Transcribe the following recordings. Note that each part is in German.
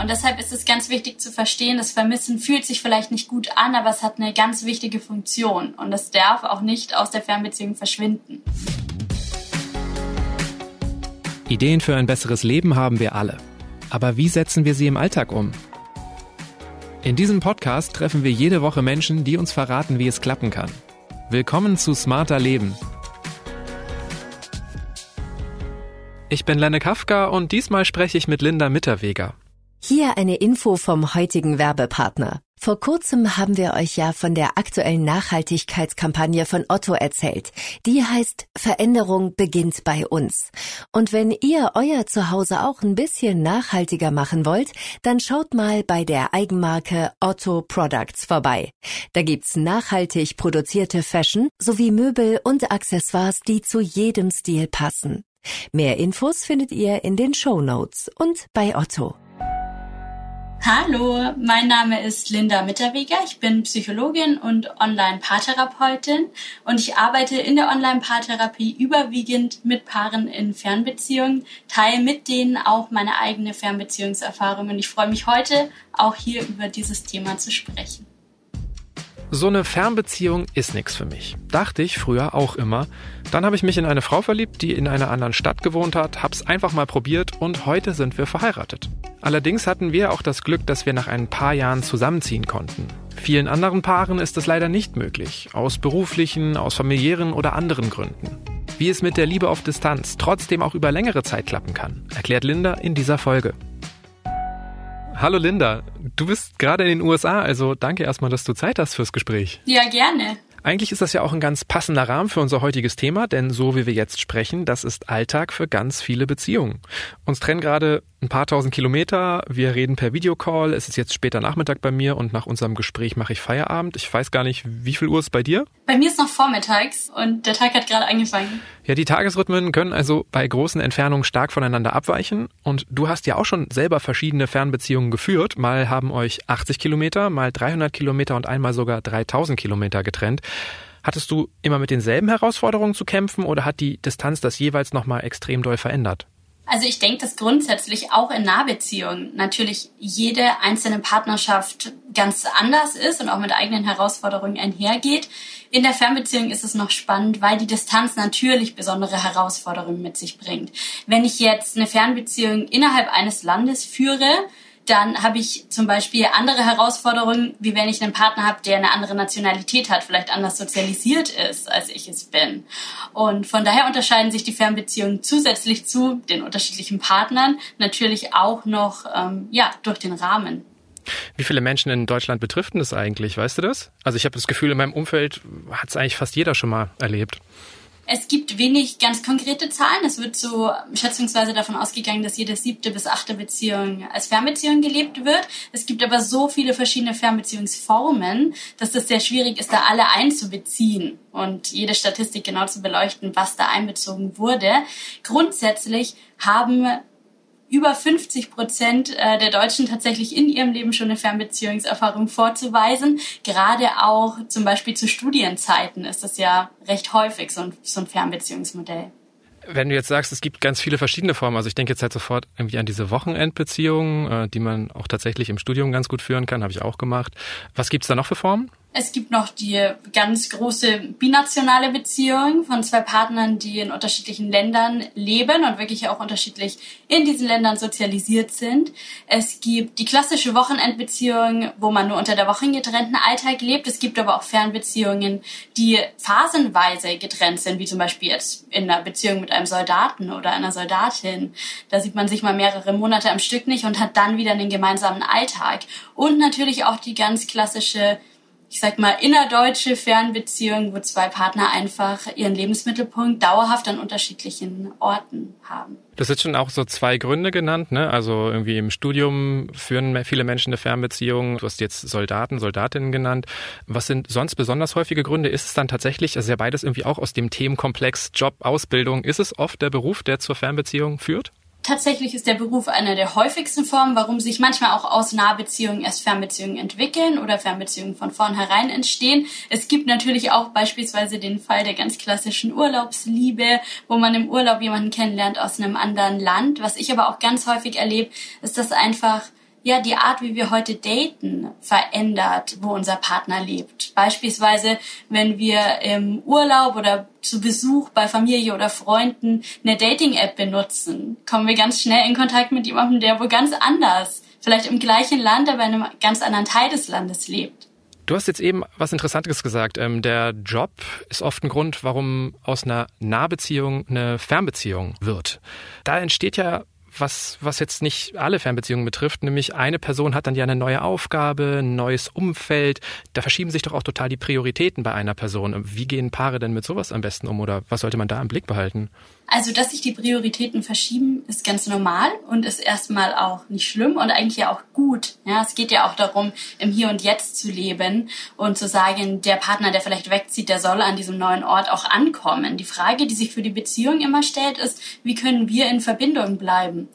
Und deshalb ist es ganz wichtig zu verstehen, das Vermissen fühlt sich vielleicht nicht gut an, aber es hat eine ganz wichtige Funktion und es darf auch nicht aus der Fernbeziehung verschwinden. Ideen für ein besseres Leben haben wir alle. Aber wie setzen wir sie im Alltag um? In diesem Podcast treffen wir jede Woche Menschen, die uns verraten, wie es klappen kann. Willkommen zu Smarter Leben. Ich bin Lenne Kafka und diesmal spreche ich mit Linda Mitterweger. Hier eine Info vom heutigen Werbepartner. Vor kurzem haben wir euch ja von der aktuellen Nachhaltigkeitskampagne von Otto erzählt. Die heißt Veränderung beginnt bei uns. Und wenn ihr euer Zuhause auch ein bisschen nachhaltiger machen wollt, dann schaut mal bei der Eigenmarke Otto Products vorbei. Da gibt's nachhaltig produzierte Fashion sowie Möbel und Accessoires, die zu jedem Stil passen. Mehr Infos findet ihr in den Show Notes und bei Otto. Hallo, mein Name ist Linda Mitterweger. Ich bin Psychologin und Online-Paartherapeutin und ich arbeite in der Online-Paartherapie überwiegend mit Paaren in Fernbeziehungen, teile mit denen auch meine eigene Fernbeziehungserfahrung und ich freue mich heute auch hier über dieses Thema zu sprechen. So eine Fernbeziehung ist nichts für mich. Dachte ich früher auch immer. Dann habe ich mich in eine Frau verliebt, die in einer anderen Stadt gewohnt hat, hab's einfach mal probiert und heute sind wir verheiratet. Allerdings hatten wir auch das Glück, dass wir nach ein paar Jahren zusammenziehen konnten. Vielen anderen Paaren ist es leider nicht möglich, aus beruflichen, aus familiären oder anderen Gründen. Wie es mit der Liebe auf Distanz trotzdem auch über längere Zeit klappen kann, erklärt Linda in dieser Folge. Hallo Linda, du bist gerade in den USA, also danke erstmal, dass du Zeit hast fürs Gespräch. Ja, gerne. Eigentlich ist das ja auch ein ganz passender Rahmen für unser heutiges Thema, denn so wie wir jetzt sprechen, das ist Alltag für ganz viele Beziehungen. Uns trennen gerade ein paar tausend Kilometer, wir reden per Videocall, es ist jetzt später Nachmittag bei mir und nach unserem Gespräch mache ich Feierabend. Ich weiß gar nicht, wie viel Uhr ist bei dir? Bei mir ist noch vormittags und der Tag hat gerade angefangen. Ja, die Tagesrhythmen können also bei großen Entfernungen stark voneinander abweichen und du hast ja auch schon selber verschiedene Fernbeziehungen geführt. Mal haben euch 80 Kilometer, mal 300 Kilometer und einmal sogar 3000 Kilometer getrennt. Hattest du immer mit denselben Herausforderungen zu kämpfen oder hat die Distanz das jeweils nochmal extrem doll verändert? Also ich denke, dass grundsätzlich auch in Nahbeziehungen natürlich jede einzelne Partnerschaft ganz anders ist und auch mit eigenen Herausforderungen einhergeht. In der Fernbeziehung ist es noch spannend, weil die Distanz natürlich besondere Herausforderungen mit sich bringt. Wenn ich jetzt eine Fernbeziehung innerhalb eines Landes führe, dann habe ich zum Beispiel andere Herausforderungen, wie wenn ich einen Partner habe, der eine andere Nationalität hat, vielleicht anders sozialisiert ist, als ich es bin. Und von daher unterscheiden sich die Fernbeziehungen zusätzlich zu den unterschiedlichen Partnern natürlich auch noch ähm, ja durch den Rahmen. Wie viele Menschen in Deutschland betrifft das eigentlich? Weißt du das? Also ich habe das Gefühl, in meinem Umfeld hat es eigentlich fast jeder schon mal erlebt. Es gibt wenig ganz konkrete Zahlen. Es wird so schätzungsweise davon ausgegangen, dass jede siebte bis achte Beziehung als Fernbeziehung gelebt wird. Es gibt aber so viele verschiedene Fernbeziehungsformen, dass es sehr schwierig ist, da alle einzubeziehen und jede Statistik genau zu beleuchten, was da einbezogen wurde. Grundsätzlich haben über 50 Prozent äh, der Deutschen tatsächlich in ihrem Leben schon eine Fernbeziehungserfahrung vorzuweisen. Gerade auch zum Beispiel zu Studienzeiten ist das ja recht häufig so ein, Fernbeziehungsmodell. Wenn du jetzt sagst, es gibt ganz viele verschiedene Formen, also ich denke jetzt halt sofort irgendwie an diese Wochenendbeziehungen, äh, die man auch tatsächlich im Studium ganz gut führen kann, habe ich auch gemacht. Was gibt's da noch für Formen? Es gibt noch die ganz große binationale Beziehung von zwei Partnern, die in unterschiedlichen Ländern leben und wirklich auch unterschiedlich in diesen Ländern sozialisiert sind. Es gibt die klassische Wochenendbeziehung, wo man nur unter der Woche getrennten Alltag lebt. Es gibt aber auch Fernbeziehungen, die phasenweise getrennt sind, wie zum Beispiel jetzt in einer Beziehung mit einem Soldaten oder einer Soldatin. Da sieht man sich mal mehrere Monate am Stück nicht und hat dann wieder einen gemeinsamen Alltag. Und natürlich auch die ganz klassische ich sag mal, innerdeutsche Fernbeziehung, wo zwei Partner einfach ihren Lebensmittelpunkt dauerhaft an unterschiedlichen Orten haben. Hast jetzt schon auch so zwei Gründe genannt, ne? Also irgendwie im Studium führen viele Menschen eine Fernbeziehung. Du hast jetzt Soldaten, Soldatinnen genannt. Was sind sonst besonders häufige Gründe? Ist es dann tatsächlich, also ja beides irgendwie auch aus dem Themenkomplex Job, Ausbildung, ist es oft der Beruf, der zur Fernbeziehung führt? Tatsächlich ist der Beruf eine der häufigsten Formen, warum sich manchmal auch aus Nahbeziehungen erst Fernbeziehungen entwickeln oder Fernbeziehungen von vornherein entstehen. Es gibt natürlich auch beispielsweise den Fall der ganz klassischen Urlaubsliebe, wo man im Urlaub jemanden kennenlernt aus einem anderen Land. Was ich aber auch ganz häufig erlebe, ist, dass einfach ja die Art, wie wir heute daten, verändert, wo unser Partner lebt. Beispielsweise, wenn wir im Urlaub oder zu Besuch bei Familie oder Freunden eine Dating-App benutzen, kommen wir ganz schnell in Kontakt mit jemandem, der wohl ganz anders, vielleicht im gleichen Land, aber in einem ganz anderen Teil des Landes lebt. Du hast jetzt eben was Interessantes gesagt. Ähm, der Job ist oft ein Grund, warum aus einer Nahbeziehung eine Fernbeziehung wird. Da entsteht ja was, was jetzt nicht alle Fernbeziehungen betrifft, nämlich eine Person hat dann ja eine neue Aufgabe, ein neues Umfeld. Da verschieben sich doch auch total die Prioritäten bei einer Person. Wie gehen Paare denn mit sowas am besten um oder was sollte man da im Blick behalten? Also, dass sich die Prioritäten verschieben, ist ganz normal und ist erstmal auch nicht schlimm und eigentlich ja auch gut. Ja, es geht ja auch darum, im Hier und Jetzt zu leben und zu sagen, der Partner, der vielleicht wegzieht, der soll an diesem neuen Ort auch ankommen. Die Frage, die sich für die Beziehung immer stellt, ist, wie können wir in Verbindung bleiben?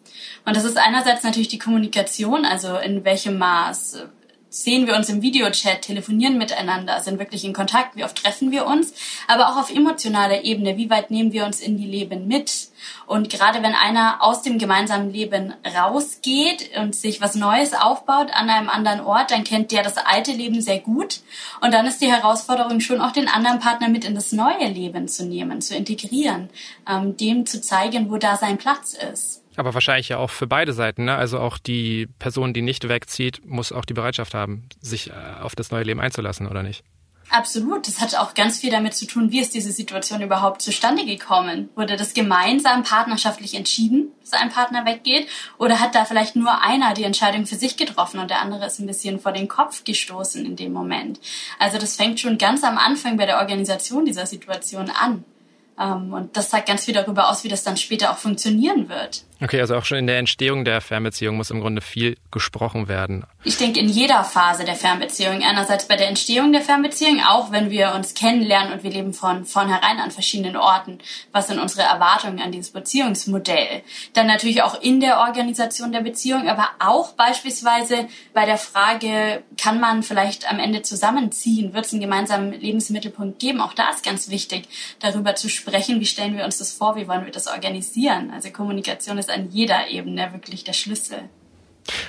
Und das ist einerseits natürlich die Kommunikation, also in welchem Maß sehen wir uns im Videochat, telefonieren miteinander, sind wirklich in Kontakt, wie oft treffen wir uns, aber auch auf emotionaler Ebene, wie weit nehmen wir uns in die Leben mit? Und gerade wenn einer aus dem gemeinsamen Leben rausgeht und sich was Neues aufbaut an einem anderen Ort, dann kennt der das alte Leben sehr gut. Und dann ist die Herausforderung schon auch den anderen Partner mit in das neue Leben zu nehmen, zu integrieren, ähm, dem zu zeigen, wo da sein Platz ist. Aber wahrscheinlich ja auch für beide Seiten. Ne? Also auch die Person, die nicht wegzieht, muss auch die Bereitschaft haben, sich äh, auf das neue Leben einzulassen, oder nicht? Absolut. Das hat auch ganz viel damit zu tun, wie ist diese Situation überhaupt zustande gekommen? Wurde das gemeinsam partnerschaftlich entschieden, dass ein Partner weggeht? Oder hat da vielleicht nur einer die Entscheidung für sich getroffen und der andere ist ein bisschen vor den Kopf gestoßen in dem Moment? Also das fängt schon ganz am Anfang bei der Organisation dieser Situation an. Ähm, und das sagt ganz viel darüber aus, wie das dann später auch funktionieren wird. Okay, also auch schon in der Entstehung der Fernbeziehung muss im Grunde viel gesprochen werden. Ich denke in jeder Phase der Fernbeziehung. Einerseits bei der Entstehung der Fernbeziehung, auch wenn wir uns kennenlernen und wir leben von vornherein an verschiedenen Orten. Was sind unsere Erwartungen an dieses Beziehungsmodell? Dann natürlich auch in der Organisation der Beziehung, aber auch beispielsweise bei der Frage, kann man vielleicht am Ende zusammenziehen? Wird es einen gemeinsamen Lebensmittelpunkt geben? Auch da ist ganz wichtig, darüber zu sprechen, wie stellen wir uns das vor, wie wollen wir das organisieren? Also Kommunikation ist an jeder Ebene wirklich der Schlüssel.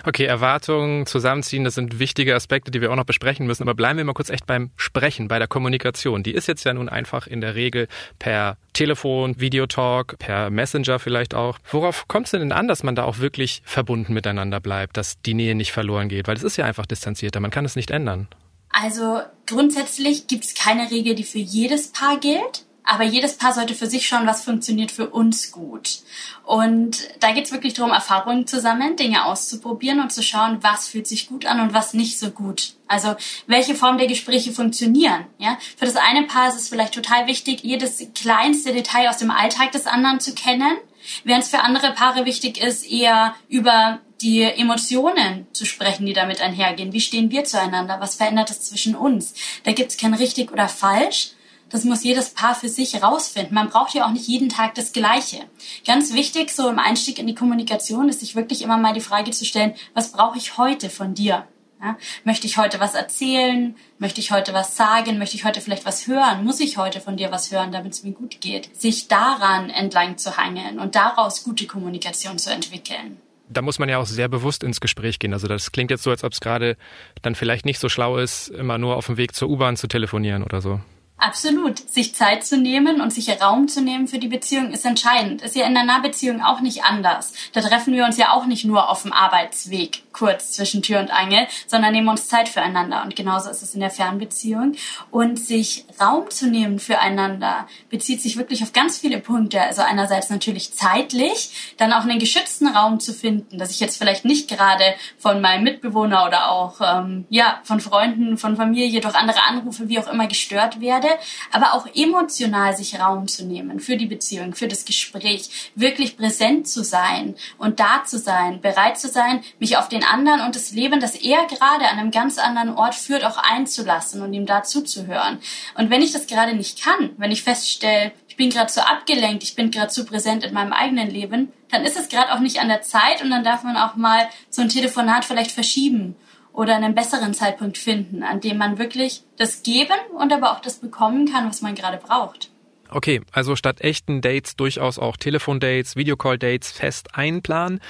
Okay, Erwartungen, Zusammenziehen, das sind wichtige Aspekte, die wir auch noch besprechen müssen. Aber bleiben wir mal kurz echt beim Sprechen, bei der Kommunikation. Die ist jetzt ja nun einfach in der Regel per Telefon, Videotalk, per Messenger vielleicht auch. Worauf kommt es denn an, dass man da auch wirklich verbunden miteinander bleibt, dass die Nähe nicht verloren geht? Weil es ist ja einfach distanzierter, man kann es nicht ändern. Also grundsätzlich gibt es keine Regel, die für jedes Paar gilt. Aber jedes Paar sollte für sich schauen, was funktioniert für uns gut. Und da geht es wirklich darum, Erfahrungen zu sammeln, Dinge auszuprobieren und zu schauen, was fühlt sich gut an und was nicht so gut. Also welche Form der Gespräche funktionieren. Ja? Für das eine Paar ist es vielleicht total wichtig, jedes kleinste Detail aus dem Alltag des anderen zu kennen, während es für andere Paare wichtig ist, eher über die Emotionen zu sprechen, die damit einhergehen. Wie stehen wir zueinander? Was verändert es zwischen uns? Da gibt es kein richtig oder falsch, das muss jedes Paar für sich rausfinden. Man braucht ja auch nicht jeden Tag das Gleiche. Ganz wichtig, so im Einstieg in die Kommunikation, ist sich wirklich immer mal die Frage zu stellen, was brauche ich heute von dir? Ja, möchte ich heute was erzählen? Möchte ich heute was sagen? Möchte ich heute vielleicht was hören? Muss ich heute von dir was hören, damit es mir gut geht? Sich daran entlang zu hangeln und daraus gute Kommunikation zu entwickeln da muss man ja auch sehr bewusst ins Gespräch gehen. Also das klingt jetzt so, als ob es gerade dann vielleicht nicht so schlau ist, immer nur auf dem Weg zur U-Bahn zu telefonieren oder so. Absolut. Sich Zeit zu nehmen und sich Raum zu nehmen für die Beziehung ist entscheidend. Ist ja in einer Nahbeziehung auch nicht anders. Da treffen wir uns ja auch nicht nur auf dem Arbeitsweg kurz zwischen Tür und Angel, sondern nehmen uns Zeit füreinander. Und genauso ist es in der Fernbeziehung. Und sich Raum zu nehmen füreinander bezieht sich wirklich auf ganz viele Punkte. Also einerseits natürlich zeitlich, dann auch einen geschützten Raum zu finden, dass ich jetzt vielleicht nicht gerade von meinem Mitbewohner oder auch ähm, ja von Freunden, von Familie durch andere Anrufe, wie auch immer gestört werde, aber auch emotional sich Raum zu nehmen für die Beziehung, für das Gespräch, wirklich präsent zu sein und da zu sein, bereit zu sein, mich auf den anderen und das Leben, das er gerade an einem ganz anderen Ort führt, auch einzulassen und ihm da zuzuhören. Und wenn ich das gerade nicht kann, wenn ich feststelle, ich bin gerade zu abgelenkt, ich bin gerade zu präsent in meinem eigenen Leben, dann ist es gerade auch nicht an der Zeit und dann darf man auch mal so ein Telefonat vielleicht verschieben oder einen besseren Zeitpunkt finden, an dem man wirklich das geben und aber auch das bekommen kann, was man gerade braucht. Okay, also statt echten Dates durchaus auch Telefondates, Videocall-Dates fest einplanen.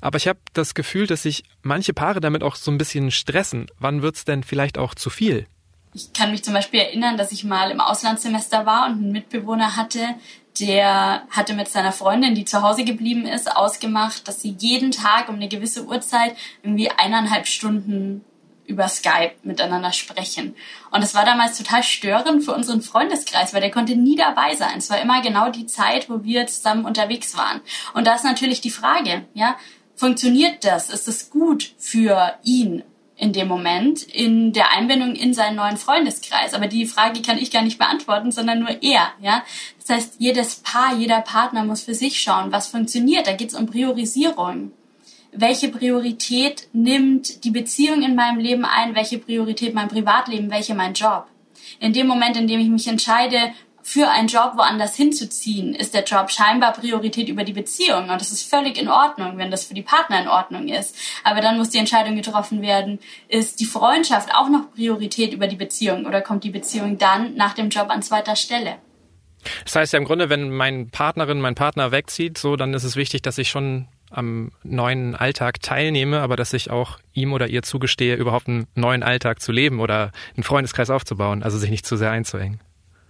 Aber ich habe das Gefühl, dass sich manche Paare damit auch so ein bisschen stressen. Wann wird's denn vielleicht auch zu viel? Ich kann mich zum Beispiel erinnern, dass ich mal im Auslandssemester war und einen Mitbewohner hatte, der hatte mit seiner Freundin, die zu Hause geblieben ist, ausgemacht, dass sie jeden Tag um eine gewisse Uhrzeit irgendwie eineinhalb Stunden über Skype miteinander sprechen. Und es war damals total störend für unseren Freundeskreis, weil der konnte nie dabei sein. Es war immer genau die Zeit, wo wir zusammen unterwegs waren. Und da ist natürlich die Frage, ja, funktioniert das? Ist es gut für ihn? In dem Moment in der Einbindung in seinen neuen Freundeskreis. Aber die Frage kann ich gar nicht beantworten, sondern nur er. Ja, das heißt, jedes Paar, jeder Partner muss für sich schauen, was funktioniert. Da geht es um Priorisierung welche Priorität nimmt die Beziehung in meinem Leben ein, welche Priorität mein Privatleben, welche mein Job. In dem Moment, in dem ich mich entscheide, für einen Job woanders hinzuziehen, ist der Job scheinbar Priorität über die Beziehung. Und das ist völlig in Ordnung, wenn das für die Partner in Ordnung ist. Aber dann muss die Entscheidung getroffen werden, ist die Freundschaft auch noch Priorität über die Beziehung oder kommt die Beziehung dann nach dem Job an zweiter Stelle? Das heißt ja im Grunde, wenn mein Partnerin, mein Partner wegzieht, so, dann ist es wichtig, dass ich schon am neuen Alltag teilnehme, aber dass ich auch ihm oder ihr zugestehe, überhaupt einen neuen Alltag zu leben oder einen Freundeskreis aufzubauen, also sich nicht zu sehr einzuengen.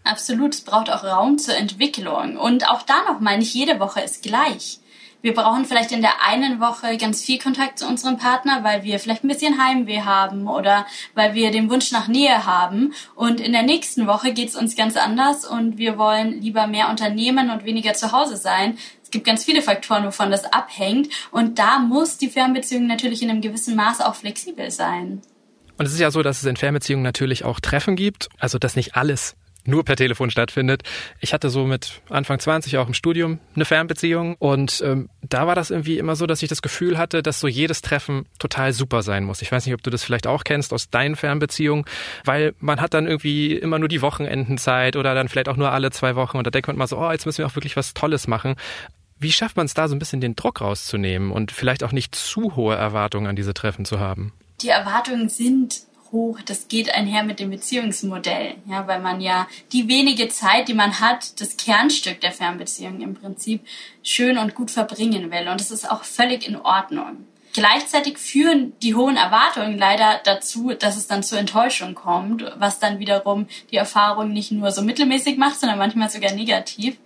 Absolut, es braucht auch Raum zur Entwicklung. Und auch da nochmal, nicht jede Woche ist gleich. Wir brauchen vielleicht in der einen Woche ganz viel Kontakt zu unserem Partner, weil wir vielleicht ein bisschen Heimweh haben oder weil wir den Wunsch nach Nähe haben. Und in der nächsten Woche geht es uns ganz anders und wir wollen lieber mehr unternehmen und weniger zu Hause sein gibt ganz viele Faktoren, wovon das abhängt. Und da muss die Fernbeziehung natürlich in einem gewissen Maß auch flexibel sein. Und es ist ja so, dass es in Fernbeziehungen natürlich auch Treffen gibt, also dass nicht alles nur per Telefon stattfindet. Ich hatte so mit Anfang 20 auch im Studium eine Fernbeziehung und ähm, da war das irgendwie immer so, dass ich das Gefühl hatte, dass so jedes Treffen total super sein muss. Ich weiß nicht, ob du das vielleicht auch kennst aus deinen Fernbeziehungen, weil man hat dann irgendwie immer nur die Wochenendenzeit oder dann vielleicht auch nur alle zwei Wochen und da denkt man mal so, oh, jetzt müssen wir auch wirklich was Tolles machen. Wie schafft man es da so ein bisschen den Druck rauszunehmen und vielleicht auch nicht zu hohe Erwartungen an diese Treffen zu haben? Die Erwartungen sind hoch. Das geht einher mit dem Beziehungsmodell, ja, weil man ja die wenige Zeit, die man hat, das Kernstück der Fernbeziehung im Prinzip schön und gut verbringen will. Und das ist auch völlig in Ordnung. Gleichzeitig führen die hohen Erwartungen leider dazu, dass es dann zur Enttäuschung kommt, was dann wiederum die Erfahrung nicht nur so mittelmäßig macht, sondern manchmal sogar negativ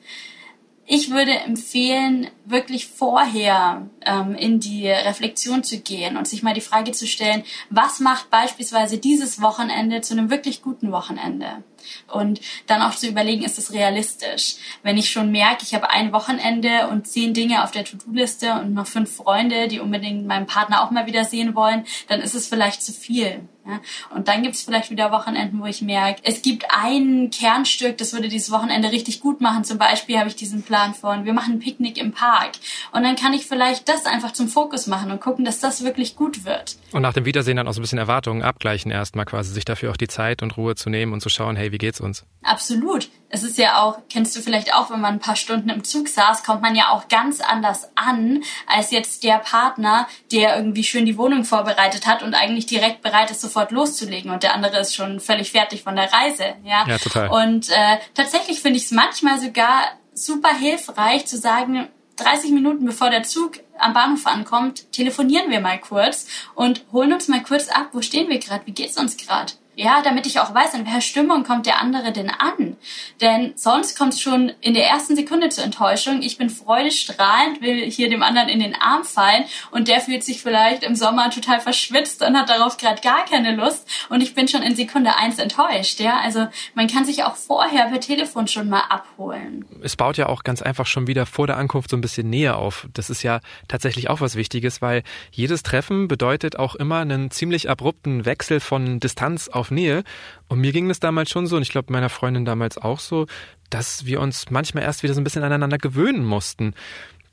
ich würde empfehlen, wirklich vorher ähm, in die Reflexion zu gehen und sich mal die Frage zu stellen, was macht beispielsweise dieses Wochenende zu einem wirklich guten Wochenende? Und dann auch zu überlegen, ist es realistisch? Wenn ich schon merke, ich habe ein Wochenende und zehn Dinge auf der To-Do-Liste und noch fünf Freunde, die unbedingt meinen Partner auch mal wieder sehen wollen, dann ist es vielleicht zu viel. Ja? Und dann gibt es vielleicht wieder Wochenenden, wo ich merke, es gibt ein Kernstück, das würde dieses Wochenende richtig gut machen. Zum Beispiel habe ich diesen Plan von, wir machen ein Picknick im Park. Und dann kann ich vielleicht das einfach zum Fokus machen und gucken, dass das wirklich gut wird. Und nach dem Wiedersehen dann auch so ein bisschen Erwartungen abgleichen erstmal quasi, sich dafür auch die Zeit und Ruhe zu nehmen und zu schauen, hey, wie geht's uns? Absolut. Es ist ja auch, kennst du vielleicht auch, wenn man ein paar Stunden im Zug saß, kommt man ja auch ganz anders an, als jetzt der Partner, der irgendwie schön die Wohnung vorbereitet hat und eigentlich direkt bereit ist, sofort loszulegen und der andere ist schon völlig fertig von der Reise. Ja, ja total. Und äh, tatsächlich finde ich es manchmal sogar super hilfreich zu sagen, 30 Minuten bevor der Zug am Bahnhof ankommt, telefonieren wir mal kurz und holen uns mal kurz ab, wo stehen wir gerade, wie geht's uns gerade? Ja, damit ich auch weiß, in welcher Stimmung kommt der andere denn an. Denn sonst kommt es schon in der ersten Sekunde zur Enttäuschung. Ich bin freudestrahlend, will hier dem anderen in den Arm fallen und der fühlt sich vielleicht im Sommer total verschwitzt und hat darauf gerade gar keine Lust und ich bin schon in Sekunde eins enttäuscht. Ja, also man kann sich auch vorher per Telefon schon mal abholen. Es baut ja auch ganz einfach schon wieder vor der Ankunft so ein bisschen Nähe auf. Das ist ja tatsächlich auch was Wichtiges, weil jedes Treffen bedeutet auch immer einen ziemlich abrupten Wechsel von Distanz auf Nähe. Und mir ging es damals schon so, und ich glaube meiner Freundin damals auch so, dass wir uns manchmal erst wieder so ein bisschen aneinander gewöhnen mussten.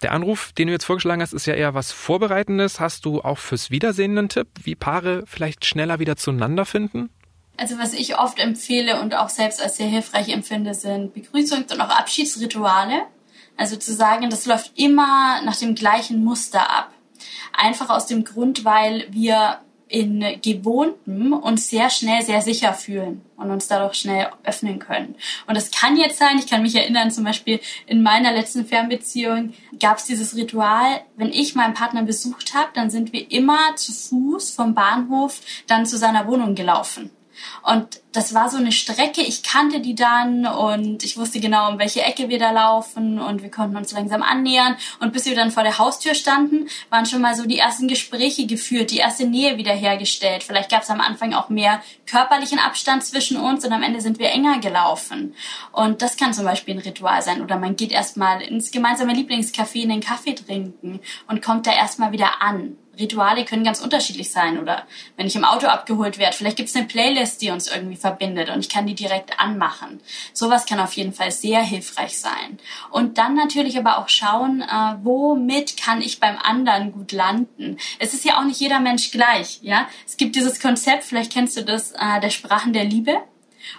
Der Anruf, den du jetzt vorgeschlagen hast, ist ja eher was Vorbereitendes. Hast du auch fürs Wiedersehen einen Tipp, wie Paare vielleicht schneller wieder zueinander finden? Also was ich oft empfehle und auch selbst als sehr hilfreich empfinde, sind Begrüßungs- und auch Abschiedsrituale. Also zu sagen, das läuft immer nach dem gleichen Muster ab. Einfach aus dem Grund, weil wir in Gewohntem uns sehr schnell sehr sicher fühlen und uns dadurch schnell öffnen können. Und das kann jetzt sein, ich kann mich erinnern, zum Beispiel in meiner letzten Fernbeziehung gab es dieses Ritual, wenn ich meinen Partner besucht habe, dann sind wir immer zu Fuß vom Bahnhof dann zu seiner Wohnung gelaufen. Und das war so eine Strecke, ich kannte die dann und ich wusste genau, um welche Ecke wir da laufen und wir konnten uns langsam annähern. Und bis wir dann vor der Haustür standen, waren schon mal so die ersten Gespräche geführt, die erste Nähe wiederhergestellt. Vielleicht gab es am Anfang auch mehr körperlichen Abstand zwischen uns und am Ende sind wir enger gelaufen. Und das kann zum Beispiel ein Ritual sein. Oder man geht erstmal ins gemeinsame Lieblingscafé in den Kaffee trinken und kommt da erstmal wieder an. Rituale können ganz unterschiedlich sein. Oder wenn ich im Auto abgeholt werde, vielleicht gibt es eine Playlist, die uns irgendwie verbindet und ich kann die direkt anmachen. Sowas kann auf jeden Fall sehr hilfreich sein. Und dann natürlich aber auch schauen, äh, womit kann ich beim anderen gut landen. Es ist ja auch nicht jeder Mensch gleich. Ja, Es gibt dieses Konzept, vielleicht kennst du das, äh, der Sprachen der Liebe.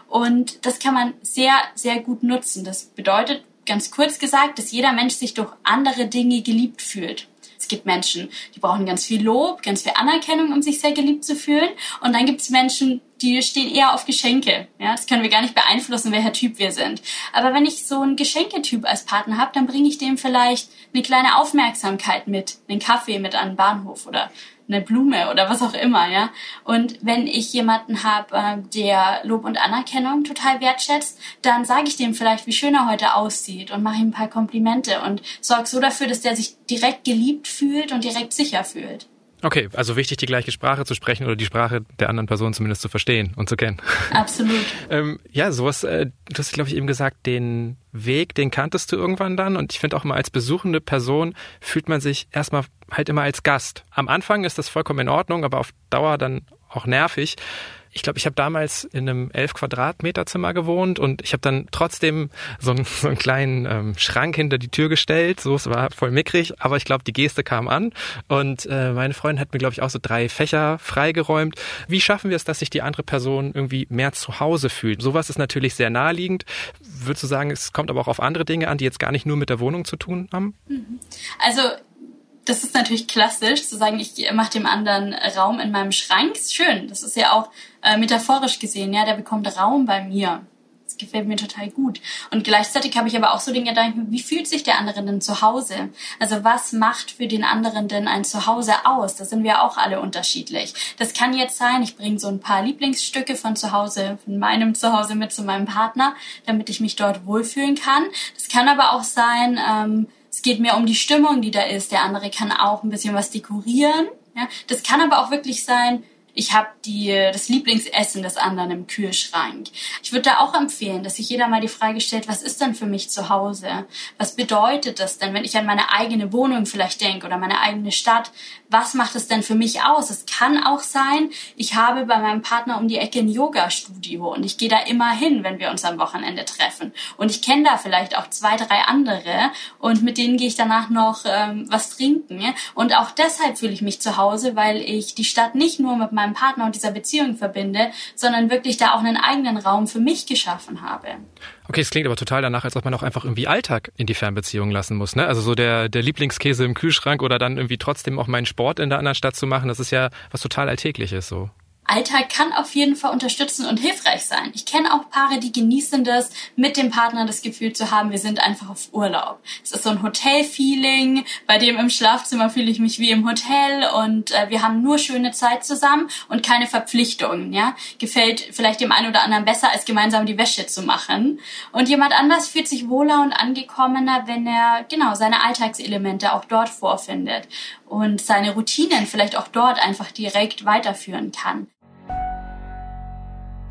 Und das kann man sehr, sehr gut nutzen. Das bedeutet, ganz kurz gesagt, dass jeder Mensch sich durch andere Dinge geliebt fühlt. Es gibt Menschen, die brauchen ganz viel Lob, ganz viel Anerkennung, um sich sehr geliebt zu fühlen. Und dann gibt es Menschen, die stehen eher auf Geschenke. Ja, das können wir gar nicht beeinflussen, welcher Typ wir sind. Aber wenn ich so einen Geschenketyp als Partner habe, dann bringe ich dem vielleicht eine kleine Aufmerksamkeit mit, einen Kaffee mit an den Bahnhof oder eine Blume oder was auch immer, ja. Und wenn ich jemanden habe, äh, der Lob und Anerkennung total wertschätzt, dann sage ich dem vielleicht, wie schön er heute aussieht und mache ihm ein paar Komplimente und sorge so dafür, dass der sich direkt geliebt fühlt und direkt sicher fühlt. Okay, also wichtig, die gleiche Sprache zu sprechen oder die Sprache der anderen Person zumindest zu verstehen und zu kennen. Absolut. ähm, ja, sowas, äh, du hast, glaube ich, eben gesagt, den Weg, den kanntest du irgendwann dann. Und ich finde auch immer als besuchende Person fühlt man sich erstmal halt immer als Gast. Am Anfang ist das vollkommen in Ordnung, aber auf Dauer dann auch nervig ich glaube, ich habe damals in einem 11 Quadratmeter Zimmer gewohnt und ich habe dann trotzdem so einen, so einen kleinen ähm, Schrank hinter die Tür gestellt. So, es war voll mickrig, aber ich glaube, die Geste kam an und äh, meine Freundin hat mir, glaube ich, auch so drei Fächer freigeräumt. Wie schaffen wir es, dass sich die andere Person irgendwie mehr zu Hause fühlt? Sowas ist natürlich sehr naheliegend. Würdest du sagen, es kommt aber auch auf andere Dinge an, die jetzt gar nicht nur mit der Wohnung zu tun haben? Mhm. Also das ist natürlich klassisch, zu sagen, ich mache dem anderen Raum in meinem Schrank. Schön. Das ist ja auch äh, metaphorisch gesehen, ja, der bekommt Raum bei mir. Das gefällt mir total gut. Und gleichzeitig habe ich aber auch so den Gedanken, wie fühlt sich der andere denn zu Hause? Also was macht für den anderen denn ein Zuhause aus? Da sind wir auch alle unterschiedlich. Das kann jetzt sein, ich bringe so ein paar Lieblingsstücke von zu Hause, von meinem Zuhause mit zu meinem Partner, damit ich mich dort wohlfühlen kann. Das kann aber auch sein, ähm, es geht mehr um die Stimmung, die da ist. Der andere kann auch ein bisschen was dekorieren. Ja? Das kann aber auch wirklich sein, ich habe das Lieblingsessen des anderen im Kühlschrank. Ich würde da auch empfehlen, dass sich jeder mal die Frage stellt, was ist denn für mich zu Hause? Was bedeutet das denn, wenn ich an meine eigene Wohnung vielleicht denke oder meine eigene Stadt? Was macht es denn für mich aus? Es kann auch sein, ich habe bei meinem Partner um die Ecke ein Yoga-Studio und ich gehe da immer hin, wenn wir uns am Wochenende treffen. Und ich kenne da vielleicht auch zwei, drei andere und mit denen gehe ich danach noch ähm, was trinken. Und auch deshalb fühle ich mich zu Hause, weil ich die Stadt nicht nur mit meinem Partner und dieser Beziehung verbinde, sondern wirklich da auch einen eigenen Raum für mich geschaffen habe. Okay, es klingt aber total danach, als ob man auch einfach irgendwie Alltag in die Fernbeziehung lassen muss. Ne? Also so der, der Lieblingskäse im Kühlschrank oder dann irgendwie trotzdem auch meinen Sport in der anderen Stadt zu machen, das ist ja was total Alltägliches so. Alltag kann auf jeden Fall unterstützen und hilfreich sein. Ich kenne auch Paare, die genießen das, mit dem Partner das Gefühl zu haben, wir sind einfach auf Urlaub. Es ist so ein Hotel-Feeling, bei dem im Schlafzimmer fühle ich mich wie im Hotel und äh, wir haben nur schöne Zeit zusammen und keine Verpflichtungen. Ja, gefällt vielleicht dem einen oder anderen besser, als gemeinsam die Wäsche zu machen. Und jemand anders fühlt sich wohler und angekommener, wenn er genau seine Alltagselemente auch dort vorfindet und seine Routinen vielleicht auch dort einfach direkt weiterführen kann.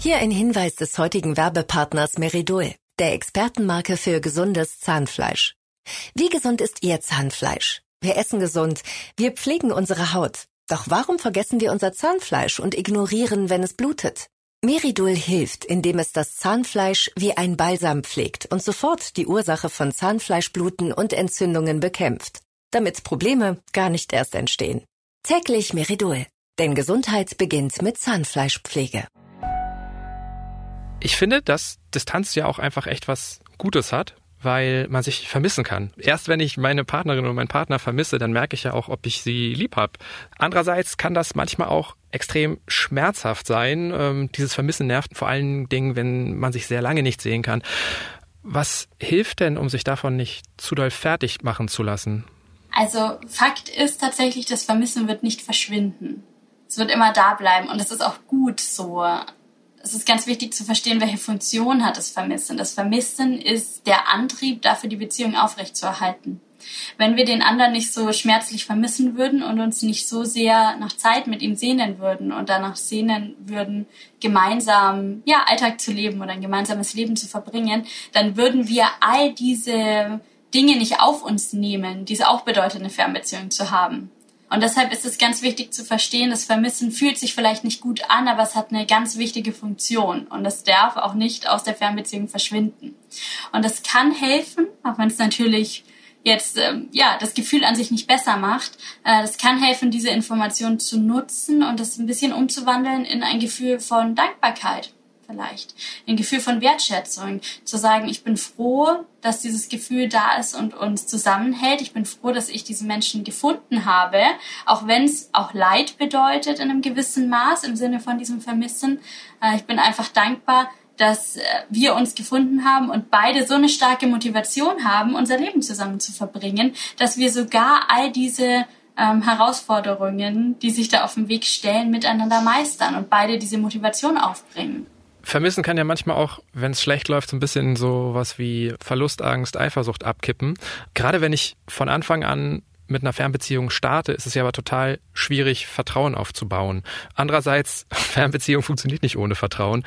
Hier ein Hinweis des heutigen Werbepartners Meridol, der Expertenmarke für gesundes Zahnfleisch. Wie gesund ist Ihr Zahnfleisch? Wir essen gesund, wir pflegen unsere Haut. Doch warum vergessen wir unser Zahnfleisch und ignorieren, wenn es blutet? Meridol hilft, indem es das Zahnfleisch wie ein Balsam pflegt und sofort die Ursache von Zahnfleischbluten und Entzündungen bekämpft, damit Probleme gar nicht erst entstehen. Täglich Meridol, denn Gesundheit beginnt mit Zahnfleischpflege ich finde, dass Distanz ja auch einfach echt was Gutes hat, weil man sich vermissen kann. Erst wenn ich meine Partnerin oder meinen Partner vermisse, dann merke ich ja auch, ob ich sie lieb habe. Andererseits kann das manchmal auch extrem schmerzhaft sein. Ähm, dieses Vermissen nervt vor allen Dingen, wenn man sich sehr lange nicht sehen kann. Was hilft denn, um sich davon nicht zu doll fertig machen zu lassen? Also Fakt ist tatsächlich, das Vermissen wird nicht verschwinden. Es wird immer da bleiben und es ist auch gut so. Es ist ganz wichtig zu verstehen, welche Funktion hat das Vermissen. Das Vermissen ist der Antrieb dafür, die Beziehung aufrechtzuerhalten. Wenn wir den anderen nicht so schmerzlich vermissen würden und uns nicht so sehr nach Zeit mit ihm sehnen würden und danach sehnen würden, gemeinsam ja Alltag zu leben oder ein gemeinsames Leben zu verbringen, dann würden wir all diese Dinge nicht auf uns nehmen, die es auch bedeutet, eine Fernbeziehung zu haben. Und deshalb ist es ganz wichtig zu verstehen, das Vermissen fühlt sich vielleicht nicht gut an, aber es hat eine ganz wichtige Funktion und es darf auch nicht aus der Fernbeziehung verschwinden. Und das kann helfen, auch wenn es natürlich jetzt ähm, ja das Gefühl an sich nicht besser macht. Äh, das kann helfen, diese Information zu nutzen und das ein bisschen umzuwandeln in ein Gefühl von Dankbarkeit vielleicht. Ein Gefühl von Wertschätzung. Zu sagen, ich bin froh, dass dieses Gefühl da ist und uns zusammenhält. Ich bin froh, dass ich diesen Menschen gefunden habe, auch wenn es auch Leid bedeutet in einem gewissen Maß im Sinne von diesem Vermissen. Äh, ich bin einfach dankbar, dass äh, wir uns gefunden haben und beide so eine starke Motivation haben, unser Leben zusammen zu verbringen, dass wir sogar all diese ähm, Herausforderungen, die sich da auf dem Weg stellen, miteinander meistern und beide diese Motivation aufbringen. Vermissen kann ja manchmal auch, wenn es schlecht läuft, so ein bisschen so was wie Verlustangst, Eifersucht abkippen. Gerade wenn ich von Anfang an mit einer Fernbeziehung starte, ist es ja aber total schwierig, Vertrauen aufzubauen. Andererseits, Fernbeziehung funktioniert nicht ohne Vertrauen.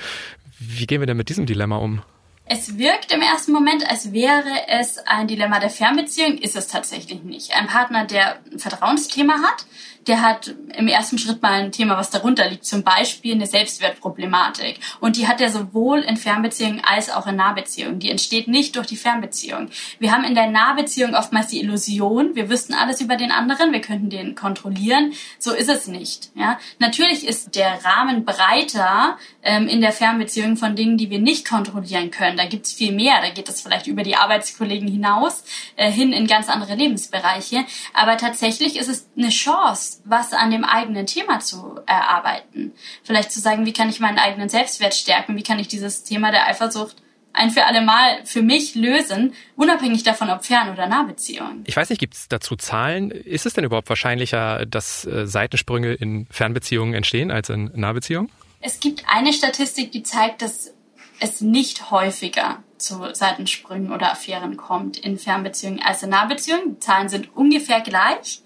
Wie gehen wir denn mit diesem Dilemma um? Es wirkt im ersten Moment, als wäre es ein Dilemma der Fernbeziehung, ist es tatsächlich nicht. Ein Partner, der ein Vertrauensthema hat, der hat im ersten Schritt mal ein Thema, was darunter liegt, zum Beispiel eine Selbstwertproblematik. Und die hat er sowohl in Fernbeziehungen als auch in Nahbeziehungen. Die entsteht nicht durch die Fernbeziehung. Wir haben in der Nahbeziehung oftmals die Illusion, wir wüssten alles über den anderen, wir könnten den kontrollieren. So ist es nicht. Ja? Natürlich ist der Rahmen breiter ähm, in der Fernbeziehung von Dingen, die wir nicht kontrollieren können. Da gibt es viel mehr. Da geht es vielleicht über die Arbeitskollegen hinaus äh, hin in ganz andere Lebensbereiche. Aber tatsächlich ist es eine Chance, was an dem eigenen Thema zu erarbeiten. Vielleicht zu sagen, wie kann ich meinen eigenen Selbstwert stärken? Wie kann ich dieses Thema der Eifersucht ein für alle Mal für mich lösen, unabhängig davon, ob Fern- oder Nahbeziehung. Ich weiß nicht, gibt es dazu Zahlen? Ist es denn überhaupt wahrscheinlicher, dass äh, Seitensprünge in Fernbeziehungen entstehen als in Nahbeziehungen? Es gibt eine Statistik, die zeigt, dass es nicht häufiger zu Seitensprüngen oder Affären kommt in Fernbeziehungen als in Nahbeziehungen. Die Zahlen sind ungefähr gleich.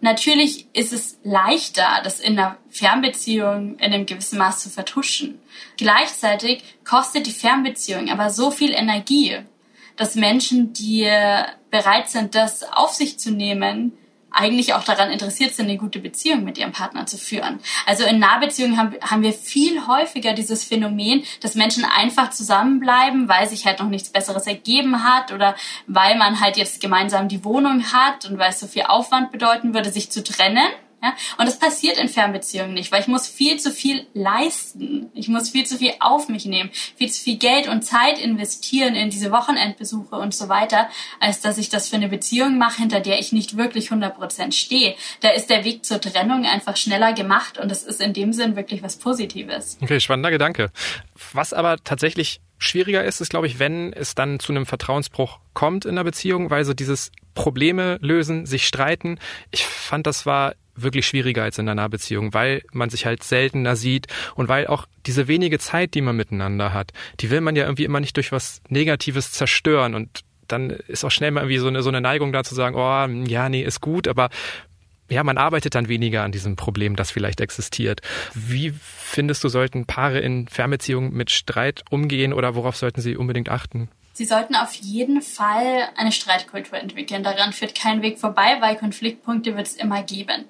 Natürlich ist es leichter, das in einer Fernbeziehung in einem gewissen Maß zu vertuschen. Gleichzeitig kostet die Fernbeziehung aber so viel Energie, dass Menschen, die bereit sind, das auf sich zu nehmen, eigentlich auch daran interessiert sind, eine gute Beziehung mit ihrem Partner zu führen. Also in Nahbeziehungen haben, haben wir viel häufiger dieses Phänomen, dass Menschen einfach zusammenbleiben, weil sich halt noch nichts Besseres ergeben hat oder weil man halt jetzt gemeinsam die Wohnung hat und weil es so viel Aufwand bedeuten würde, sich zu trennen. Ja? Und das passiert in Fernbeziehungen nicht, weil ich muss viel zu viel leisten. Ich muss viel zu viel auf mich nehmen, viel zu viel Geld und Zeit investieren in diese Wochenendbesuche und so weiter, als dass ich das für eine Beziehung mache, hinter der ich nicht wirklich 100% stehe. Da ist der Weg zur Trennung einfach schneller gemacht und das ist in dem Sinn wirklich was Positives. Okay, spannender Gedanke. Was aber tatsächlich schwieriger ist, ist, glaube ich, wenn es dann zu einem Vertrauensbruch kommt in einer Beziehung, weil so dieses Probleme lösen, sich streiten. Ich fand, das war wirklich schwieriger als in einer Nahbeziehung, weil man sich halt seltener sieht und weil auch diese wenige Zeit, die man miteinander hat, die will man ja irgendwie immer nicht durch was Negatives zerstören und dann ist auch schnell mal irgendwie so eine, so eine Neigung da zu sagen, oh, ja, nee, ist gut, aber ja, man arbeitet dann weniger an diesem Problem, das vielleicht existiert. Wie findest du, sollten Paare in Fernbeziehungen mit Streit umgehen oder worauf sollten sie unbedingt achten? Sie sollten auf jeden Fall eine Streitkultur entwickeln. Daran führt kein Weg vorbei, weil Konfliktpunkte wird es immer geben.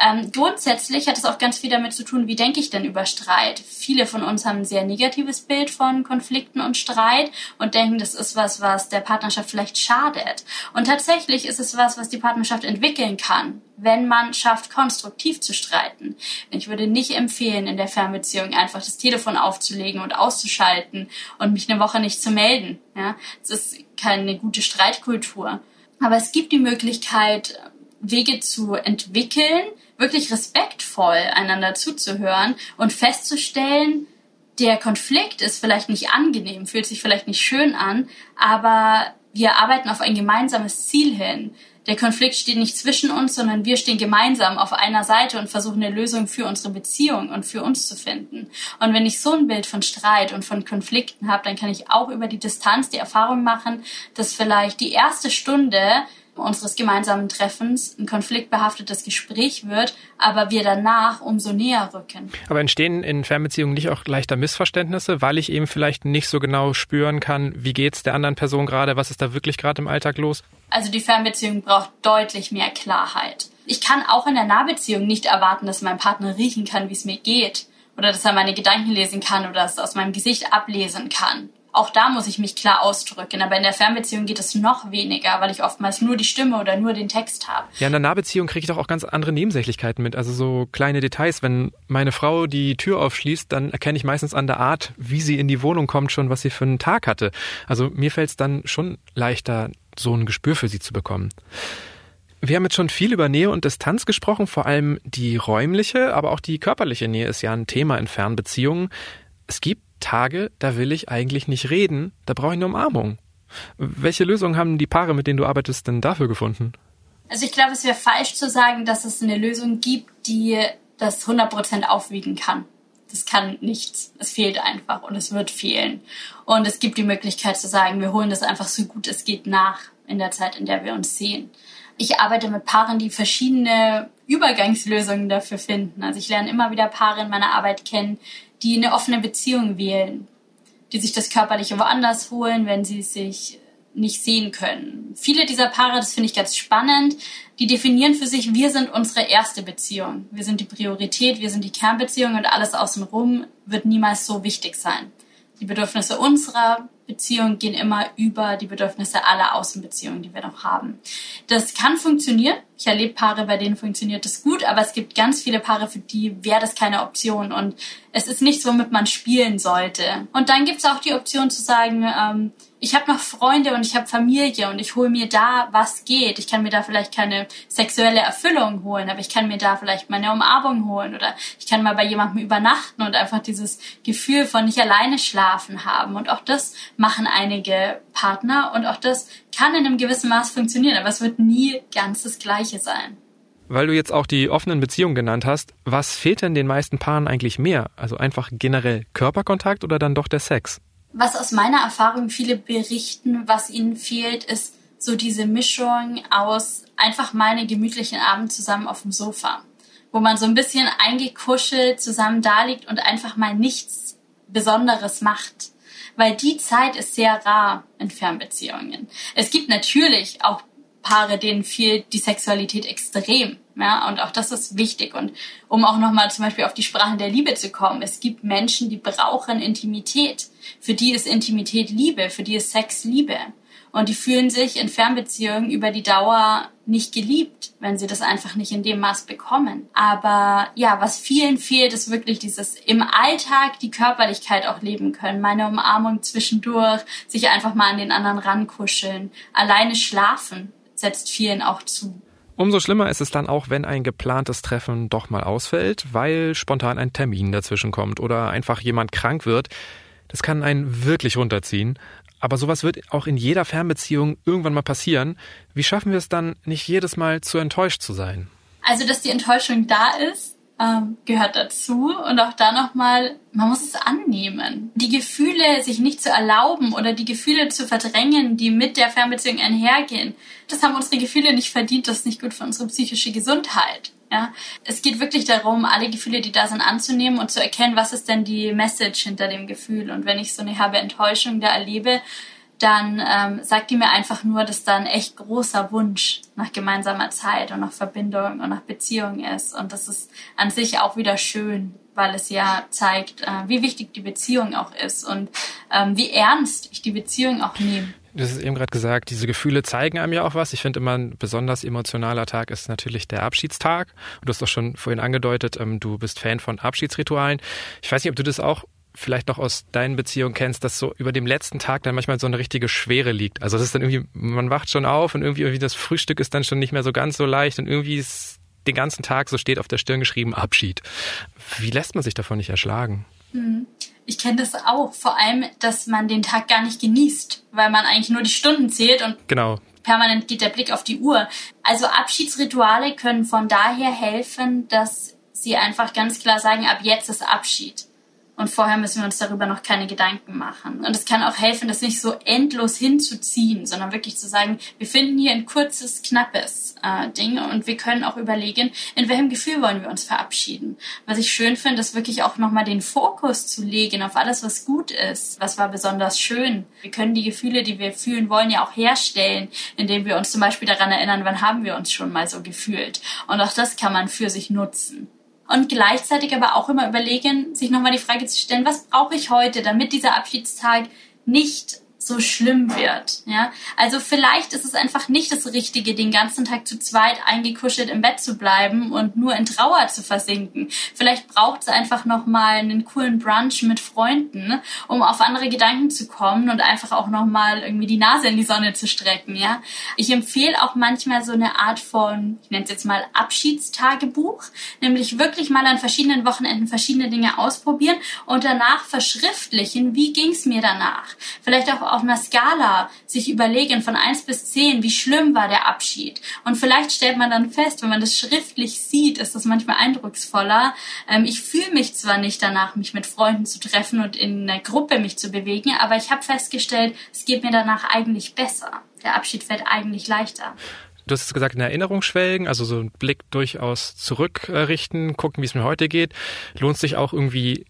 Ähm, grundsätzlich hat es auch ganz viel damit zu tun, wie denke ich denn über Streit. Viele von uns haben ein sehr negatives Bild von Konflikten und Streit und denken, das ist was, was der Partnerschaft vielleicht schadet. Und tatsächlich ist es was, was die Partnerschaft entwickeln kann, wenn man schafft, konstruktiv zu streiten. Ich würde nicht empfehlen, in der Fernbeziehung einfach das Telefon aufzulegen und auszuschalten und mich eine Woche nicht zu melden. Ja, das ist keine gute Streitkultur. Aber es gibt die Möglichkeit, Wege zu entwickeln, wirklich respektvoll einander zuzuhören und festzustellen, der Konflikt ist vielleicht nicht angenehm, fühlt sich vielleicht nicht schön an, aber wir arbeiten auf ein gemeinsames Ziel hin. Der Konflikt steht nicht zwischen uns, sondern wir stehen gemeinsam auf einer Seite und versuchen eine Lösung für unsere Beziehung und für uns zu finden. Und wenn ich so ein Bild von Streit und von Konflikten habe, dann kann ich auch über die Distanz die Erfahrung machen, dass vielleicht die erste Stunde unseres gemeinsamen Treffens ein konfliktbehaftetes Gespräch wird, aber wir danach umso näher rücken. Aber entstehen in Fernbeziehungen nicht auch leichter Missverständnisse, weil ich eben vielleicht nicht so genau spüren kann, wie geht's der anderen Person gerade, was ist da wirklich gerade im Alltag los? Also die Fernbeziehung braucht deutlich mehr Klarheit. Ich kann auch in der Nahbeziehung nicht erwarten, dass mein Partner riechen kann, wie es mir geht oder dass er meine Gedanken lesen kann oder es aus meinem Gesicht ablesen kann auch da muss ich mich klar ausdrücken. Aber in der Fernbeziehung geht es noch weniger, weil ich oftmals nur die Stimme oder nur den Text habe. Ja, in der Nahbeziehung kriege ich doch auch ganz andere Nebensächlichkeiten mit. Also so kleine Details. Wenn meine Frau die Tür aufschließt, dann erkenne ich meistens an der Art, wie sie in die Wohnung kommt, schon, was sie für einen Tag hatte. Also mir fällt es dann schon leichter, so ein Gespür für sie zu bekommen. Wir haben jetzt schon viel über Nähe und Distanz gesprochen, vor allem die räumliche, aber auch die körperliche Nähe ist ja ein Thema in Fernbeziehungen. Es gibt Tage, da will ich eigentlich nicht reden, da brauche ich eine Umarmung. Welche Lösung haben die Paare, mit denen du arbeitest, denn dafür gefunden? Also ich glaube, es wäre falsch zu sagen, dass es eine Lösung gibt, die das 100% aufwiegen kann. Das kann nichts. Es fehlt einfach und es wird fehlen. Und es gibt die Möglichkeit zu sagen, wir holen das einfach so gut es geht nach in der Zeit, in der wir uns sehen. Ich arbeite mit Paaren, die verschiedene Übergangslösungen dafür finden. Also ich lerne immer wieder Paare in meiner Arbeit kennen, die eine offene Beziehung wählen, die sich das Körperliche woanders holen, wenn sie sich nicht sehen können. Viele dieser Paare, das finde ich ganz spannend, die definieren für sich, wir sind unsere erste Beziehung. Wir sind die Priorität, wir sind die Kernbeziehung und alles außenrum wird niemals so wichtig sein. Die Bedürfnisse unserer Beziehung gehen immer über die Bedürfnisse aller Außenbeziehungen, die wir noch haben. Das kann funktionieren. Ich erlebe Paare, bei denen funktioniert das gut, aber es gibt ganz viele Paare, für die wäre das keine Option und es ist nichts, womit man spielen sollte. Und dann gibt es auch die Option zu sagen, ähm, ich habe noch Freunde und ich habe Familie und ich hole mir da, was geht. Ich kann mir da vielleicht keine sexuelle Erfüllung holen, aber ich kann mir da vielleicht meine Umarmung holen oder ich kann mal bei jemandem übernachten und einfach dieses Gefühl von nicht alleine schlafen haben. Und auch das machen einige Partner und auch das kann in einem gewissen Maß funktionieren, aber es wird nie ganz das Gleiche sein. Weil du jetzt auch die offenen Beziehungen genannt hast, was fehlt denn den meisten Paaren eigentlich mehr? Also einfach generell Körperkontakt oder dann doch der Sex? Was aus meiner Erfahrung viele berichten, was ihnen fehlt, ist so diese Mischung aus einfach mal einen gemütlichen Abend zusammen auf dem Sofa, wo man so ein bisschen eingekuschelt zusammen da liegt und einfach mal nichts Besonderes macht. Weil die Zeit ist sehr rar in Fernbeziehungen. Es gibt natürlich auch Paare, denen fehlt die Sexualität extrem. Ja, und auch das ist wichtig. Und um auch nochmal zum Beispiel auf die Sprachen der Liebe zu kommen, es gibt Menschen, die brauchen Intimität. Für die ist Intimität Liebe, für die ist Sex Liebe. Und die fühlen sich in Fernbeziehungen über die Dauer nicht geliebt, wenn sie das einfach nicht in dem Maß bekommen. Aber ja, was vielen fehlt, ist wirklich dieses im Alltag die Körperlichkeit auch leben können. Meine Umarmung zwischendurch, sich einfach mal an den anderen rankuscheln, alleine schlafen setzt vielen auch zu. Umso schlimmer ist es dann auch, wenn ein geplantes Treffen doch mal ausfällt, weil spontan ein Termin dazwischen kommt oder einfach jemand krank wird. Das kann einen wirklich runterziehen. Aber sowas wird auch in jeder Fernbeziehung irgendwann mal passieren. Wie schaffen wir es dann, nicht jedes Mal zu enttäuscht zu sein? Also, dass die Enttäuschung da ist, ähm, gehört dazu. Und auch da nochmal, man muss es annehmen. Die Gefühle sich nicht zu erlauben oder die Gefühle zu verdrängen, die mit der Fernbeziehung einhergehen, das haben unsere Gefühle nicht verdient. Das ist nicht gut für unsere psychische Gesundheit. Ja, es geht wirklich darum, alle Gefühle, die da sind, anzunehmen und zu erkennen, was ist denn die Message hinter dem Gefühl. Und wenn ich so eine herbe Enttäuschung da erlebe, dann ähm, sagt die mir einfach nur, dass da ein echt großer Wunsch nach gemeinsamer Zeit und nach Verbindung und nach Beziehung ist. Und das ist an sich auch wieder schön, weil es ja zeigt, äh, wie wichtig die Beziehung auch ist und ähm, wie ernst ich die Beziehung auch nehme. Du hast eben gerade gesagt, diese Gefühle zeigen einem ja auch was. Ich finde immer ein besonders emotionaler Tag ist natürlich der Abschiedstag. Und du hast doch schon vorhin angedeutet, ähm, du bist Fan von Abschiedsritualen. Ich weiß nicht, ob du das auch vielleicht noch aus deinen Beziehungen kennst, dass so über dem letzten Tag dann manchmal so eine richtige Schwere liegt. Also das ist dann irgendwie, man wacht schon auf und irgendwie, irgendwie das Frühstück ist dann schon nicht mehr so ganz so leicht und irgendwie ist den ganzen Tag so steht auf der Stirn geschrieben Abschied. Wie lässt man sich davon nicht erschlagen? Mhm. Ich kenne das auch, vor allem, dass man den Tag gar nicht genießt, weil man eigentlich nur die Stunden zählt und genau. permanent geht der Blick auf die Uhr. Also Abschiedsrituale können von daher helfen, dass sie einfach ganz klar sagen, ab jetzt ist Abschied. Und vorher müssen wir uns darüber noch keine Gedanken machen. Und es kann auch helfen, das nicht so endlos hinzuziehen, sondern wirklich zu sagen, wir finden hier ein kurzes, knappes äh, Ding und wir können auch überlegen, in welchem Gefühl wollen wir uns verabschieden. Was ich schön finde, ist wirklich auch nochmal den Fokus zu legen auf alles, was gut ist, was war besonders schön. Wir können die Gefühle, die wir fühlen wollen, ja auch herstellen, indem wir uns zum Beispiel daran erinnern, wann haben wir uns schon mal so gefühlt. Und auch das kann man für sich nutzen und gleichzeitig aber auch immer überlegen, sich nochmal die Frage zu stellen, was brauche ich heute, damit dieser Abschiedstag nicht so schlimm wird. Ja? Also vielleicht ist es einfach nicht das Richtige, den ganzen Tag zu zweit eingekuschelt im Bett zu bleiben und nur in Trauer zu versinken. Vielleicht braucht es einfach nochmal einen coolen Brunch mit Freunden, um auf andere Gedanken zu kommen und einfach auch nochmal irgendwie die Nase in die Sonne zu strecken. Ja? Ich empfehle auch manchmal so eine Art von, ich nenne es jetzt mal Abschiedstagebuch, nämlich wirklich mal an verschiedenen Wochenenden verschiedene Dinge ausprobieren und danach verschriftlichen, wie ging es mir danach. Vielleicht auch auf einer Skala sich überlegen von eins bis zehn, wie schlimm war der Abschied. Und vielleicht stellt man dann fest, wenn man das schriftlich sieht, ist das manchmal eindrucksvoller. Ähm, ich fühle mich zwar nicht danach, mich mit Freunden zu treffen und in einer Gruppe mich zu bewegen, aber ich habe festgestellt, es geht mir danach eigentlich besser. Der Abschied fällt eigentlich leichter. Du hast gesagt, in Erinnerung schwelgen, also so einen Blick durchaus zurückrichten, gucken, wie es mir heute geht. Lohnt sich auch irgendwie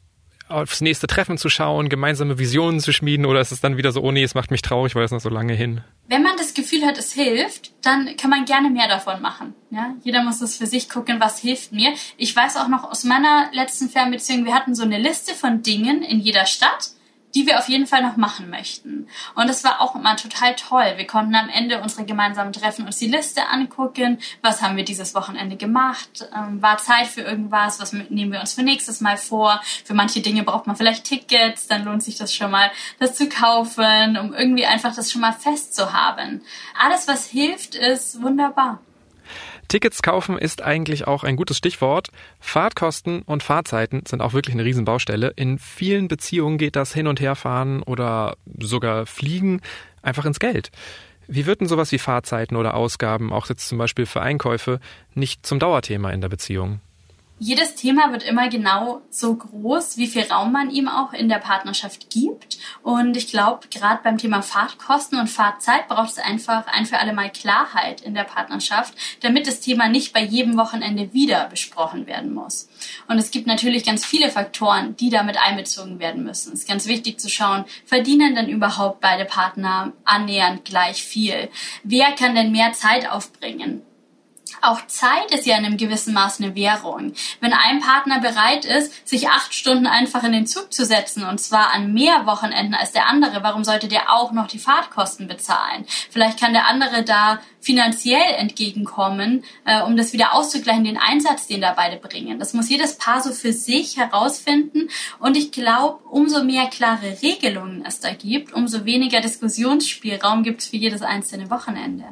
aufs nächste Treffen zu schauen, gemeinsame Visionen zu schmieden oder ist es dann wieder so, oh nee, es macht mich traurig, weil es noch so lange hin? Wenn man das Gefühl hat, es hilft, dann kann man gerne mehr davon machen. Ja? Jeder muss es für sich gucken, was hilft mir. Ich weiß auch noch aus meiner letzten Fernbeziehung, wir hatten so eine Liste von Dingen in jeder Stadt die wir auf jeden Fall noch machen möchten. Und das war auch immer total toll. Wir konnten am Ende unsere gemeinsamen Treffen uns die Liste angucken. Was haben wir dieses Wochenende gemacht? Ähm, war Zeit für irgendwas? Was nehmen wir uns für nächstes Mal vor? Für manche Dinge braucht man vielleicht Tickets. Dann lohnt sich das schon mal, das zu kaufen, um irgendwie einfach das schon mal festzuhaben. Alles, was hilft, ist wunderbar. Tickets kaufen ist eigentlich auch ein gutes Stichwort. Fahrtkosten und Fahrzeiten sind auch wirklich eine Riesenbaustelle. In vielen Beziehungen geht das Hin- und Herfahren oder sogar Fliegen einfach ins Geld. Wie wird denn sowas wie Fahrzeiten oder Ausgaben, auch jetzt zum Beispiel für Einkäufe, nicht zum Dauerthema in der Beziehung? Jedes Thema wird immer genau so groß, wie viel Raum man ihm auch in der Partnerschaft gibt. Und ich glaube, gerade beim Thema Fahrtkosten und Fahrtzeit braucht es einfach ein für alle Mal Klarheit in der Partnerschaft, damit das Thema nicht bei jedem Wochenende wieder besprochen werden muss. Und es gibt natürlich ganz viele Faktoren, die damit einbezogen werden müssen. Es ist ganz wichtig zu schauen, verdienen denn überhaupt beide Partner annähernd gleich viel? Wer kann denn mehr Zeit aufbringen? Auch Zeit ist ja in einem gewissen Maß eine Währung. Wenn ein Partner bereit ist, sich acht Stunden einfach in den Zug zu setzen und zwar an mehr Wochenenden als der andere, warum sollte der auch noch die Fahrtkosten bezahlen? Vielleicht kann der andere da finanziell entgegenkommen, äh, um das wieder auszugleichen, den Einsatz, den da beide bringen. Das muss jedes Paar so für sich herausfinden. Und ich glaube, umso mehr klare Regelungen es da gibt, umso weniger Diskussionsspielraum gibt es für jedes einzelne Wochenende.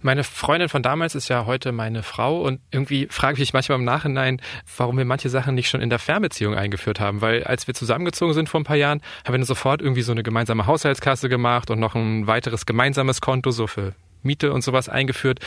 Meine Freundin von damals ist ja heute meine Frau und irgendwie frage ich mich manchmal im Nachhinein, warum wir manche Sachen nicht schon in der Fernbeziehung eingeführt haben, weil als wir zusammengezogen sind vor ein paar Jahren, haben wir sofort irgendwie so eine gemeinsame Haushaltskasse gemacht und noch ein weiteres gemeinsames Konto so für Miete und sowas eingeführt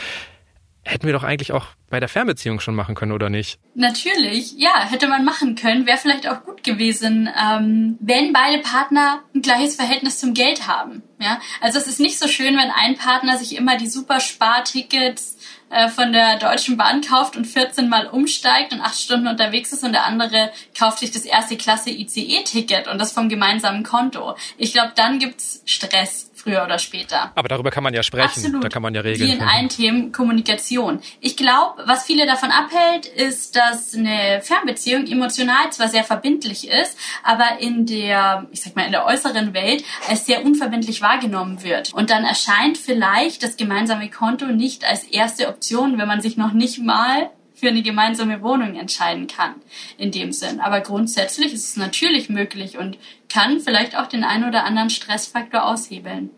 hätten wir doch eigentlich auch bei der Fernbeziehung schon machen können, oder nicht? Natürlich, ja, hätte man machen können. Wäre vielleicht auch gut gewesen, ähm, wenn beide Partner ein gleiches Verhältnis zum Geld haben. Ja, also es ist nicht so schön, wenn ein Partner sich immer die super Spartickets äh, von der Deutschen Bahn kauft und 14 Mal umsteigt und acht Stunden unterwegs ist und der andere kauft sich das erste Klasse ICE-Ticket und das vom gemeinsamen Konto. Ich glaube, dann gibt's Stress früher oder später. Aber darüber kann man ja sprechen, Absolut. da kann man ja regeln. Wie in allen Themen Kommunikation. Ich glaube, was viele davon abhält, ist, dass eine Fernbeziehung emotional zwar sehr verbindlich ist, aber in der, ich sag mal, in der äußeren Welt als sehr unverbindlich wahrgenommen wird. Und dann erscheint vielleicht das gemeinsame Konto nicht als erste Option, wenn man sich noch nicht mal für eine gemeinsame Wohnung entscheiden kann, in dem Sinn. Aber grundsätzlich ist es natürlich möglich und kann vielleicht auch den einen oder anderen Stressfaktor aushebeln.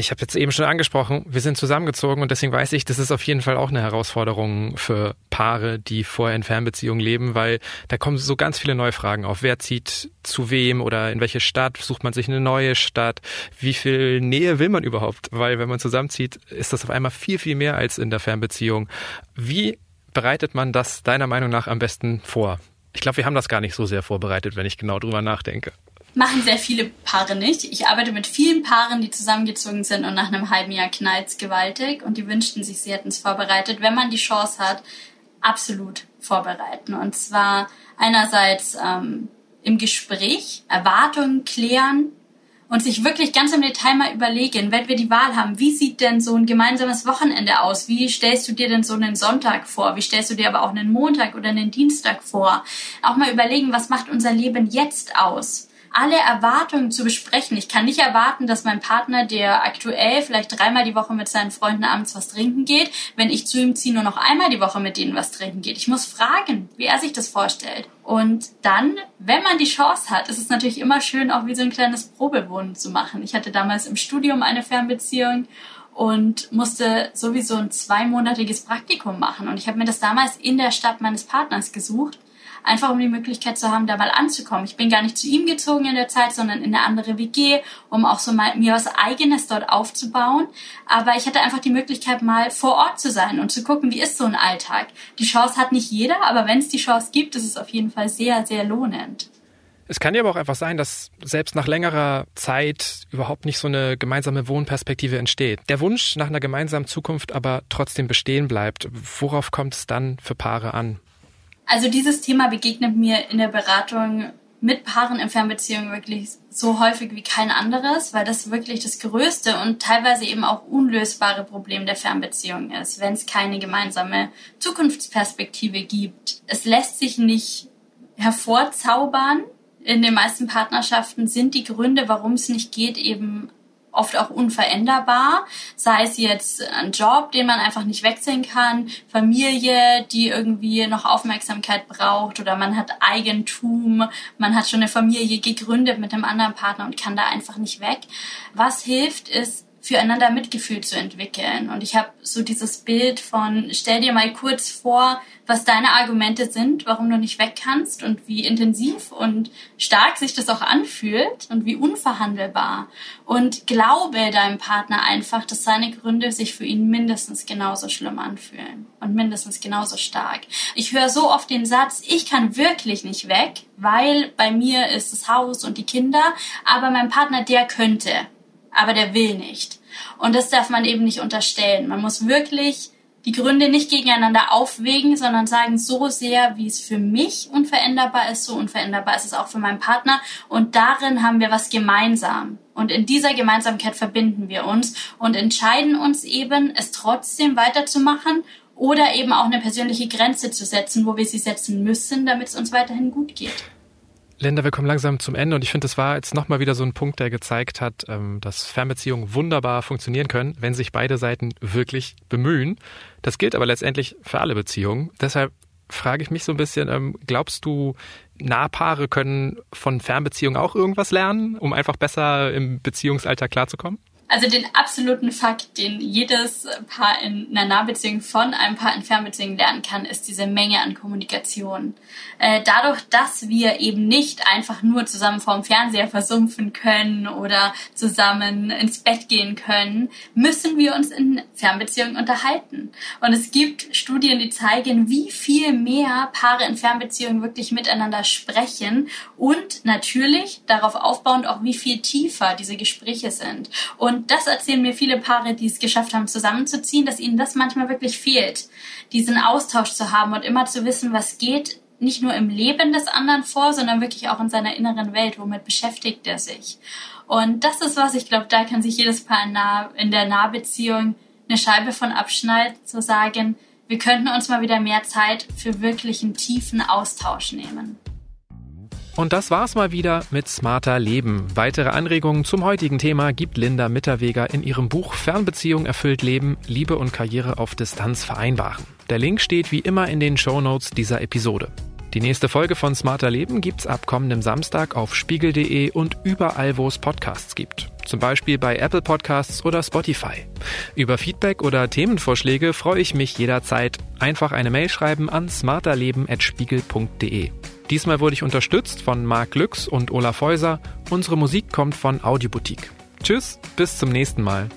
Ich habe jetzt eben schon angesprochen, wir sind zusammengezogen und deswegen weiß ich, das ist auf jeden Fall auch eine Herausforderung für Paare, die vorher in Fernbeziehungen leben, weil da kommen so ganz viele neue Fragen auf. Wer zieht zu wem oder in welche Stadt? Sucht man sich eine neue Stadt? Wie viel Nähe will man überhaupt? Weil wenn man zusammenzieht, ist das auf einmal viel, viel mehr als in der Fernbeziehung. Wie bereitet man das deiner Meinung nach am besten vor? Ich glaube, wir haben das gar nicht so sehr vorbereitet, wenn ich genau drüber nachdenke. Machen sehr viele Paare nicht. Ich arbeite mit vielen Paaren, die zusammengezogen sind und nach einem halben Jahr knallt's gewaltig und die wünschten sich, sie hätten es vorbereitet. Wenn man die Chance hat, absolut vorbereiten. Und zwar einerseits ähm, im Gespräch, Erwartungen klären, und sich wirklich ganz im Detail mal überlegen, wenn wir die Wahl haben, wie sieht denn so ein gemeinsames Wochenende aus? Wie stellst du dir denn so einen Sonntag vor? Wie stellst du dir aber auch einen Montag oder einen Dienstag vor? Auch mal überlegen, was macht unser Leben jetzt aus? Alle Erwartungen zu besprechen. Ich kann nicht erwarten, dass mein Partner, der aktuell vielleicht dreimal die Woche mit seinen Freunden abends was trinken geht, wenn ich zu ihm ziehe, nur noch einmal die Woche mit denen was trinken geht. Ich muss fragen, wie er sich das vorstellt. Und dann, wenn man die Chance hat, ist es natürlich immer schön, auch wie so ein kleines Probewohnen zu machen. Ich hatte damals im Studium eine Fernbeziehung und musste sowieso ein zweimonatiges Praktikum machen. Und ich habe mir das damals in der Stadt meines Partners gesucht einfach um die Möglichkeit zu haben, da mal anzukommen. Ich bin gar nicht zu ihm gezogen in der Zeit, sondern in eine andere WG, um auch so mal mir was Eigenes dort aufzubauen. Aber ich hatte einfach die Möglichkeit, mal vor Ort zu sein und zu gucken, wie ist so ein Alltag. Die Chance hat nicht jeder, aber wenn es die Chance gibt, ist es auf jeden Fall sehr, sehr lohnend. Es kann ja aber auch einfach sein, dass selbst nach längerer Zeit überhaupt nicht so eine gemeinsame Wohnperspektive entsteht. Der Wunsch nach einer gemeinsamen Zukunft aber trotzdem bestehen bleibt. Worauf kommt es dann für Paare an? Also dieses Thema begegnet mir in der Beratung mit Paaren in Fernbeziehungen wirklich so häufig wie kein anderes, weil das wirklich das größte und teilweise eben auch unlösbare Problem der Fernbeziehung ist, wenn es keine gemeinsame Zukunftsperspektive gibt. Es lässt sich nicht hervorzaubern. In den meisten Partnerschaften sind die Gründe, warum es nicht geht, eben oft auch unveränderbar, sei es jetzt ein Job, den man einfach nicht wechseln kann, Familie, die irgendwie noch Aufmerksamkeit braucht oder man hat Eigentum, man hat schon eine Familie gegründet mit einem anderen Partner und kann da einfach nicht weg. Was hilft, ist füreinander Mitgefühl zu entwickeln. Und ich habe so dieses Bild von, stell dir mal kurz vor, was deine Argumente sind, warum du nicht weg kannst und wie intensiv und stark sich das auch anfühlt und wie unverhandelbar. Und glaube deinem Partner einfach, dass seine Gründe sich für ihn mindestens genauso schlimm anfühlen und mindestens genauso stark. Ich höre so oft den Satz, ich kann wirklich nicht weg, weil bei mir ist das Haus und die Kinder, aber mein Partner, der könnte aber der will nicht. Und das darf man eben nicht unterstellen. Man muss wirklich die Gründe nicht gegeneinander aufwägen, sondern sagen, so sehr, wie es für mich unveränderbar ist, so unveränderbar ist es auch für meinen Partner. Und darin haben wir was gemeinsam. Und in dieser Gemeinsamkeit verbinden wir uns und entscheiden uns eben, es trotzdem weiterzumachen oder eben auch eine persönliche Grenze zu setzen, wo wir sie setzen müssen, damit es uns weiterhin gut geht. Linda, wir kommen langsam zum Ende und ich finde, das war jetzt nochmal wieder so ein Punkt, der gezeigt hat, ähm, dass Fernbeziehungen wunderbar funktionieren können, wenn sich beide Seiten wirklich bemühen. Das gilt aber letztendlich für alle Beziehungen. Deshalb frage ich mich so ein bisschen, ähm, glaubst du, Nahpaare können von Fernbeziehungen auch irgendwas lernen, um einfach besser im Beziehungsalltag klarzukommen? Also den absoluten Fakt, den jedes Paar in einer Nahbeziehung von einem Paar in Fernbeziehung lernen kann, ist diese Menge an Kommunikation. Äh, dadurch, dass wir eben nicht einfach nur zusammen vorm Fernseher versumpfen können oder zusammen ins Bett gehen können, müssen wir uns in Fernbeziehungen unterhalten. Und es gibt Studien, die zeigen, wie viel mehr Paare in Fernbeziehungen wirklich miteinander sprechen und natürlich darauf aufbauend auch, wie viel tiefer diese Gespräche sind. Und und das erzählen mir viele Paare, die es geschafft haben, zusammenzuziehen, dass ihnen das manchmal wirklich fehlt, diesen Austausch zu haben und immer zu wissen, was geht nicht nur im Leben des anderen vor, sondern wirklich auch in seiner inneren Welt. Womit beschäftigt er sich? Und das ist was, ich glaube, da kann sich jedes Paar in, der Nahbeziehung eine Scheibe von abschneiden, zu sagen, wir könnten uns mal wieder mehr Zeit für wirklichen tiefen Austausch nehmen. Und das war's mal wieder mit Smarter Leben. Weitere Anregungen zum heutigen Thema gibt Linda Mitterweger in ihrem Buch Fernbeziehung erfüllt Leben, Liebe und Karriere auf Distanz vereinbaren. Der Link steht wie immer in den Show Notes dieser Episode. Die nächste Folge von Smarter Leben gibt's ab kommendem Samstag auf spiegel.de und überall, wo es Podcasts gibt. Zum Beispiel bei Apple Podcasts oder Spotify. Über Feedback oder Themenvorschläge freue ich mich jederzeit. Einfach eine Mail schreiben an smarterleben.spiegel.de. Diesmal wurde ich unterstützt von Marc Lüx und Olaf Häuser. Unsere Musik kommt von Audioboutique. Tschüss, bis zum nächsten Mal.